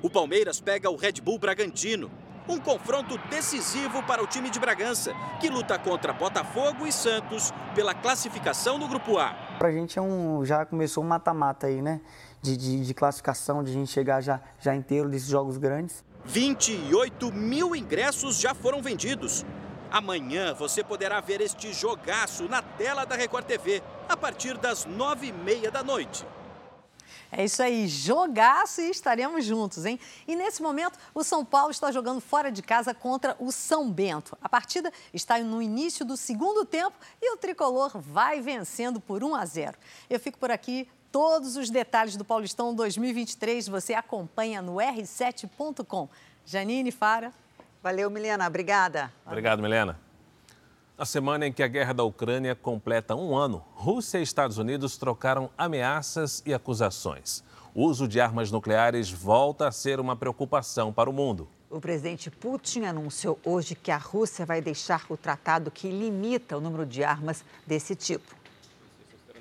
O Palmeiras pega o Red Bull Bragantino, um confronto decisivo para o time de Bragança, que luta contra Botafogo e Santos pela classificação no Grupo A. Para a gente é um, já começou um mata-mata aí, né? De, de, de, classificação, de a gente chegar já, já inteiro desses jogos grandes. 28 mil ingressos já foram vendidos. Amanhã você poderá ver este jogaço na tela da Record TV, a partir das nove e meia da noite. É isso aí, jogaço e estaremos juntos, hein? E nesse momento, o São Paulo está jogando fora de casa contra o São Bento. A partida está no início do segundo tempo e o tricolor vai vencendo por 1 a 0. Eu fico por aqui. Todos os detalhes do Paulistão 2023 você acompanha no r7.com. Janine Fara. Valeu, Milena. Obrigada. Obrigado, Milena. Na semana em que a guerra da Ucrânia completa um ano, Rússia e Estados Unidos trocaram ameaças e acusações. O uso de armas nucleares volta a ser uma preocupação para o mundo. O presidente Putin anunciou hoje que a Rússia vai deixar o tratado que limita o número de armas desse tipo.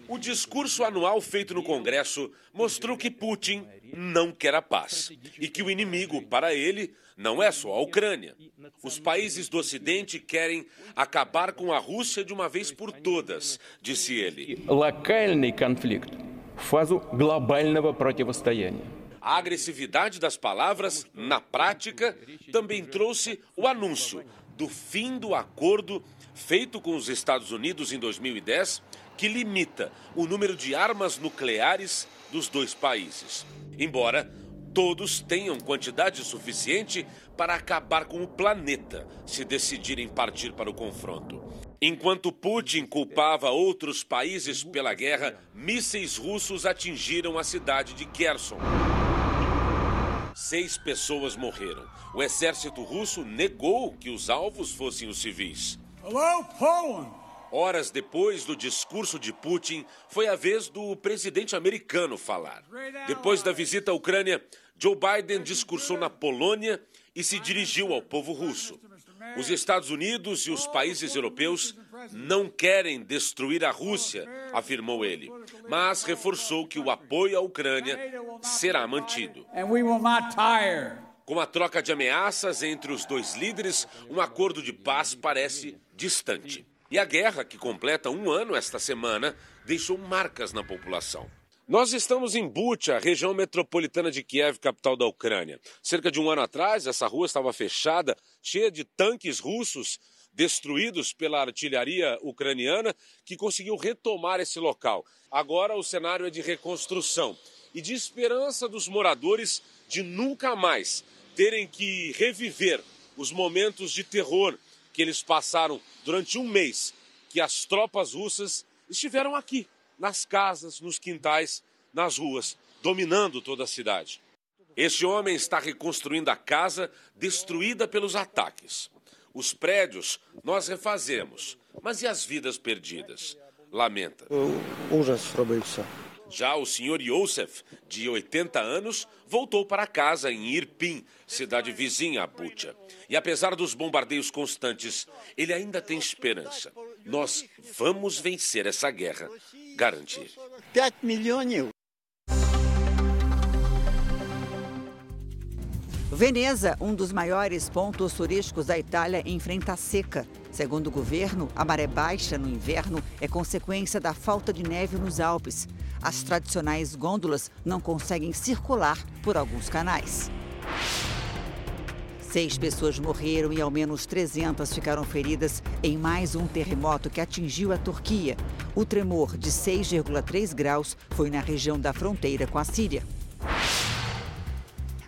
O discurso anual feito no Congresso mostrou que Putin não quer a paz e que o inimigo, para ele, não é só a Ucrânia. Os países do Ocidente querem acabar com a Rússia de uma vez por todas, disse ele. Локальный конфликт в фазу глобального противостояния. A agressividade das palavras, na prática, também trouxe o anúncio do fim do acordo feito com os Estados Unidos em 2010 que limita o número de armas nucleares dos dois países. Embora todos tenham quantidade suficiente para acabar com o planeta se decidirem partir para o confronto. Enquanto Putin culpava outros países pela guerra, mísseis russos atingiram a cidade de Kherson. Seis pessoas morreram. O exército russo negou que os alvos fossem os civis. Hello, Poland! Horas depois do discurso de Putin, foi a vez do presidente americano falar. Depois da visita à Ucrânia, Joe Biden discursou na Polônia e se dirigiu ao povo russo. Os Estados Unidos e os países europeus não querem destruir a Rússia, afirmou ele, mas reforçou que o apoio à Ucrânia será mantido. Com a troca de ameaças entre os dois líderes, um acordo de paz parece distante. E a guerra, que completa um ano esta semana, deixou marcas na população. Nós estamos em Bucha, região metropolitana de Kiev, capital da Ucrânia. Cerca de um ano atrás, essa rua estava fechada, cheia de tanques russos destruídos pela artilharia ucraniana, que conseguiu retomar esse local. Agora o cenário é de reconstrução e de esperança dos moradores de nunca mais terem que reviver os momentos de terror que eles passaram durante um mês, que as tropas russas estiveram aqui, nas casas, nos quintais, nas ruas, dominando toda a cidade. Este homem está reconstruindo a casa destruída pelos ataques. Os prédios nós refazemos, mas e as vidas perdidas? Lamenta. Já o senhor Yosef, de 80 anos, voltou para casa em Irpin, cidade vizinha a Bucha. E apesar dos bombardeios constantes, ele ainda tem esperança. Nós vamos vencer essa guerra, garante ele. 5 milhões. Veneza, um dos maiores pontos turísticos da Itália, enfrenta a seca. Segundo o governo, a maré baixa no inverno é consequência da falta de neve nos Alpes. As tradicionais gôndolas não conseguem circular por alguns canais. Seis pessoas morreram e ao menos 300 ficaram feridas em mais um terremoto que atingiu a Turquia. O tremor de 6,3 graus foi na região da fronteira com a Síria.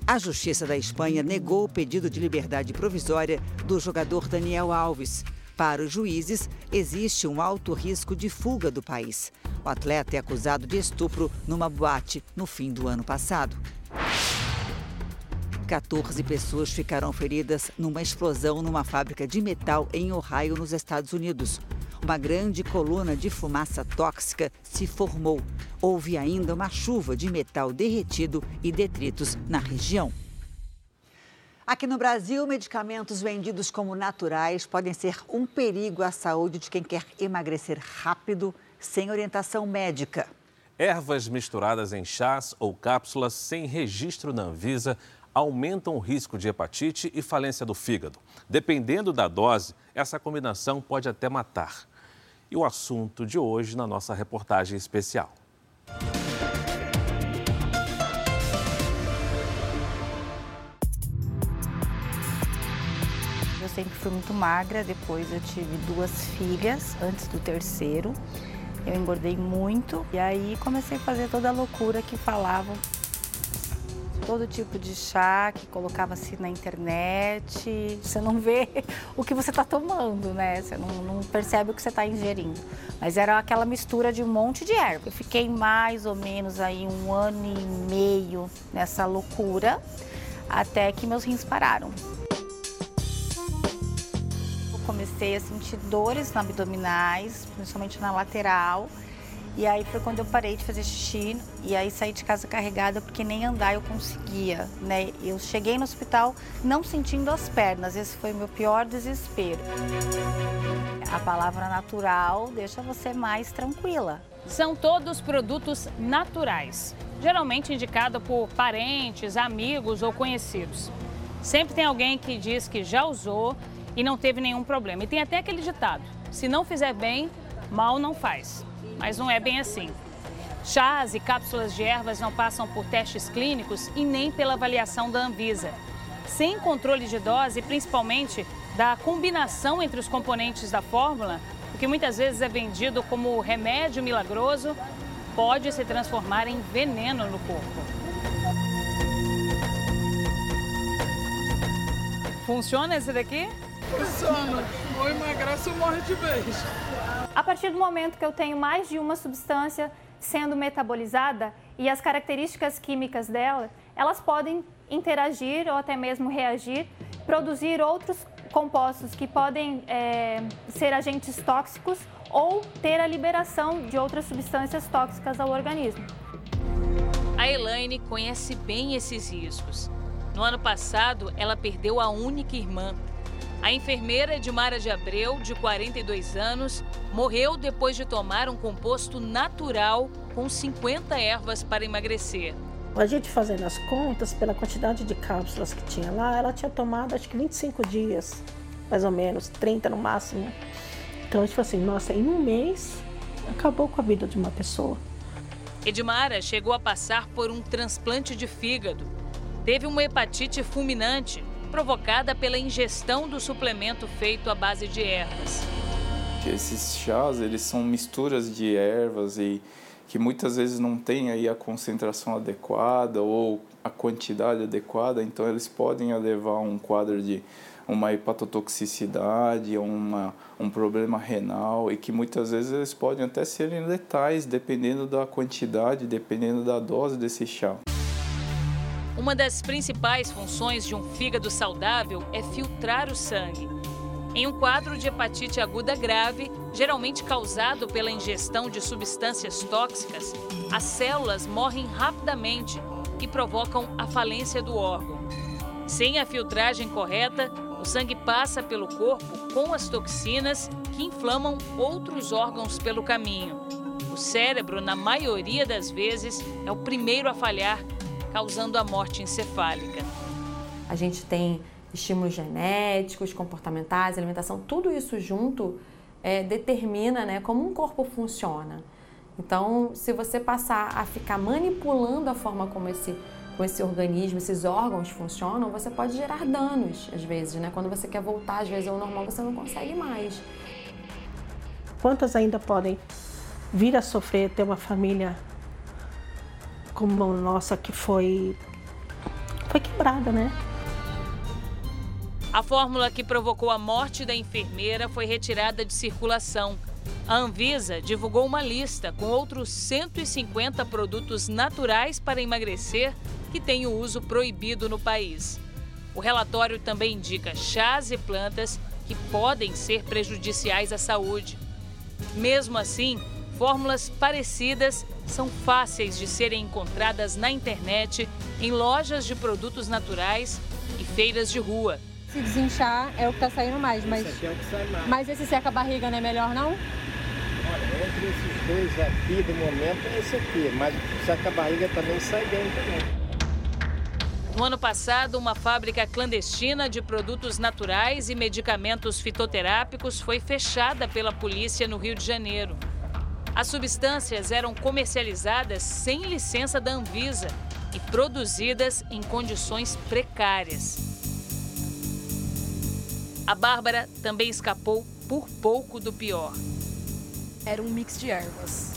A Justiça da Espanha negou o pedido de liberdade provisória do jogador Daniel Alves. Para os juízes, existe um alto risco de fuga do país. O atleta é acusado de estupro numa boate no fim do ano passado. 14 pessoas ficaram feridas numa explosão numa fábrica de metal em Ohio, nos Estados Unidos. Uma grande coluna de fumaça tóxica se formou. Houve ainda uma chuva de metal derretido e detritos na região. Aqui no Brasil, medicamentos vendidos como naturais podem ser um perigo à saúde de quem quer emagrecer rápido, sem orientação médica. Ervas misturadas em chás ou cápsulas sem registro na Anvisa aumentam o risco de hepatite e falência do fígado. Dependendo da dose, essa combinação pode até matar. E o assunto de hoje na nossa reportagem especial. Sempre fui muito magra, depois eu tive duas filhas antes do terceiro. Eu engordei muito e aí comecei a fazer toda a loucura que falavam. Todo tipo de chá que colocava-se na internet. Você não vê o que você está tomando, né? Você não, não percebe o que você está ingerindo. Mas era aquela mistura de um monte de erva. Eu fiquei mais ou menos aí um ano e meio nessa loucura até que meus rins pararam comecei a sentir dores abdominais, principalmente na lateral. E aí foi quando eu parei de fazer xixi e aí saí de casa carregada porque nem andar eu conseguia, né? Eu cheguei no hospital não sentindo as pernas, esse foi o meu pior desespero. A palavra natural deixa você mais tranquila. São todos produtos naturais, geralmente indicado por parentes, amigos ou conhecidos. Sempre tem alguém que diz que já usou e não teve nenhum problema. E tem até aquele ditado: se não fizer bem, mal não faz. Mas não é bem assim. Chás e cápsulas de ervas não passam por testes clínicos e nem pela avaliação da Anvisa. Sem controle de dose, principalmente da combinação entre os componentes da fórmula, o que muitas vezes é vendido como remédio milagroso, pode se transformar em veneno no corpo. Funciona esse daqui? Funciona. Ou emagrece ou morre de vez. A partir do momento que eu tenho mais de uma substância sendo metabolizada e as características químicas dela, elas podem interagir ou até mesmo reagir, produzir outros compostos que podem é, ser agentes tóxicos ou ter a liberação de outras substâncias tóxicas ao organismo. A Elaine conhece bem esses riscos. No ano passado, ela perdeu a única irmã a enfermeira Edmara de Abreu, de 42 anos, morreu depois de tomar um composto natural com 50 ervas para emagrecer. A gente fazendo as contas, pela quantidade de cápsulas que tinha lá, ela tinha tomado acho que 25 dias, mais ou menos, 30 no máximo. Então, tipo assim, nossa, em um mês acabou com a vida de uma pessoa. Edmara chegou a passar por um transplante de fígado. Teve uma hepatite fulminante provocada pela ingestão do suplemento feito à base de ervas. Esses chás, eles são misturas de ervas e que muitas vezes não tem aí a concentração adequada ou a quantidade adequada, então eles podem levar a um quadro de uma hepatotoxicidade, uma, um problema renal e que muitas vezes eles podem até serem letais dependendo da quantidade, dependendo da dose desse chá. Uma das principais funções de um fígado saudável é filtrar o sangue. Em um quadro de hepatite aguda grave, geralmente causado pela ingestão de substâncias tóxicas, as células morrem rapidamente e provocam a falência do órgão. Sem a filtragem correta, o sangue passa pelo corpo com as toxinas que inflamam outros órgãos pelo caminho. O cérebro, na maioria das vezes, é o primeiro a falhar causando a morte encefálica. A gente tem estímulos genéticos, comportamentais, alimentação, tudo isso junto é, determina né, como um corpo funciona. Então, se você passar a ficar manipulando a forma como esse, como esse organismo, esses órgãos funcionam, você pode gerar danos, às vezes, né? Quando você quer voltar, às vezes, ao normal, você não consegue mais. Quantas ainda podem vir a sofrer, ter uma família como nossa que foi foi quebrada, né? A fórmula que provocou a morte da enfermeira foi retirada de circulação. A Anvisa divulgou uma lista com outros 150 produtos naturais para emagrecer que têm o uso proibido no país. O relatório também indica chás e plantas que podem ser prejudiciais à saúde. Mesmo assim, fórmulas parecidas são fáceis de serem encontradas na internet, em lojas de produtos naturais e feiras de rua. Se desinchar é o que está saindo mais, mas, esse é o que sai mais. mas esse seca a barriga não é melhor não? Olha, entre esses dois aqui do momento é esse aqui, mas o seca a barriga também sai bem também. No ano passado, uma fábrica clandestina de produtos naturais e medicamentos fitoterápicos foi fechada pela polícia no Rio de Janeiro. As substâncias eram comercializadas sem licença da Anvisa e produzidas em condições precárias. A Bárbara também escapou por pouco do pior. Era um mix de ervas.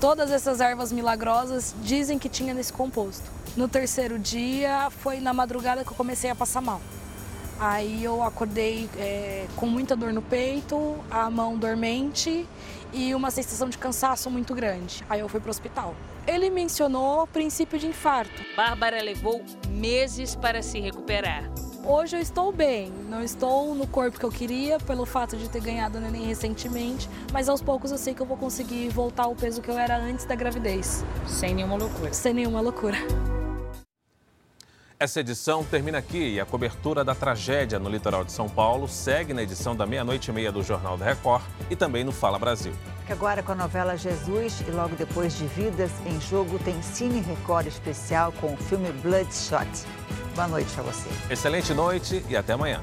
Todas essas ervas milagrosas dizem que tinha nesse composto. No terceiro dia, foi na madrugada que eu comecei a passar mal. Aí eu acordei é, com muita dor no peito, a mão dormente e uma sensação de cansaço muito grande. Aí eu fui para o hospital. Ele mencionou princípio de infarto. Bárbara levou meses para se recuperar. Hoje eu estou bem, não estou no corpo que eu queria pelo fato de ter ganhado neném recentemente, mas aos poucos eu sei que eu vou conseguir voltar ao peso que eu era antes da gravidez. Sem nenhuma loucura. Sem nenhuma loucura. Essa edição termina aqui e a cobertura da tragédia no litoral de São Paulo segue na edição da meia-noite e meia do Jornal da Record e também no Fala Brasil. Agora com a novela Jesus e logo depois de Vidas em Jogo tem Cine Record especial com o filme Bloodshot. Boa noite para você. Excelente noite e até amanhã.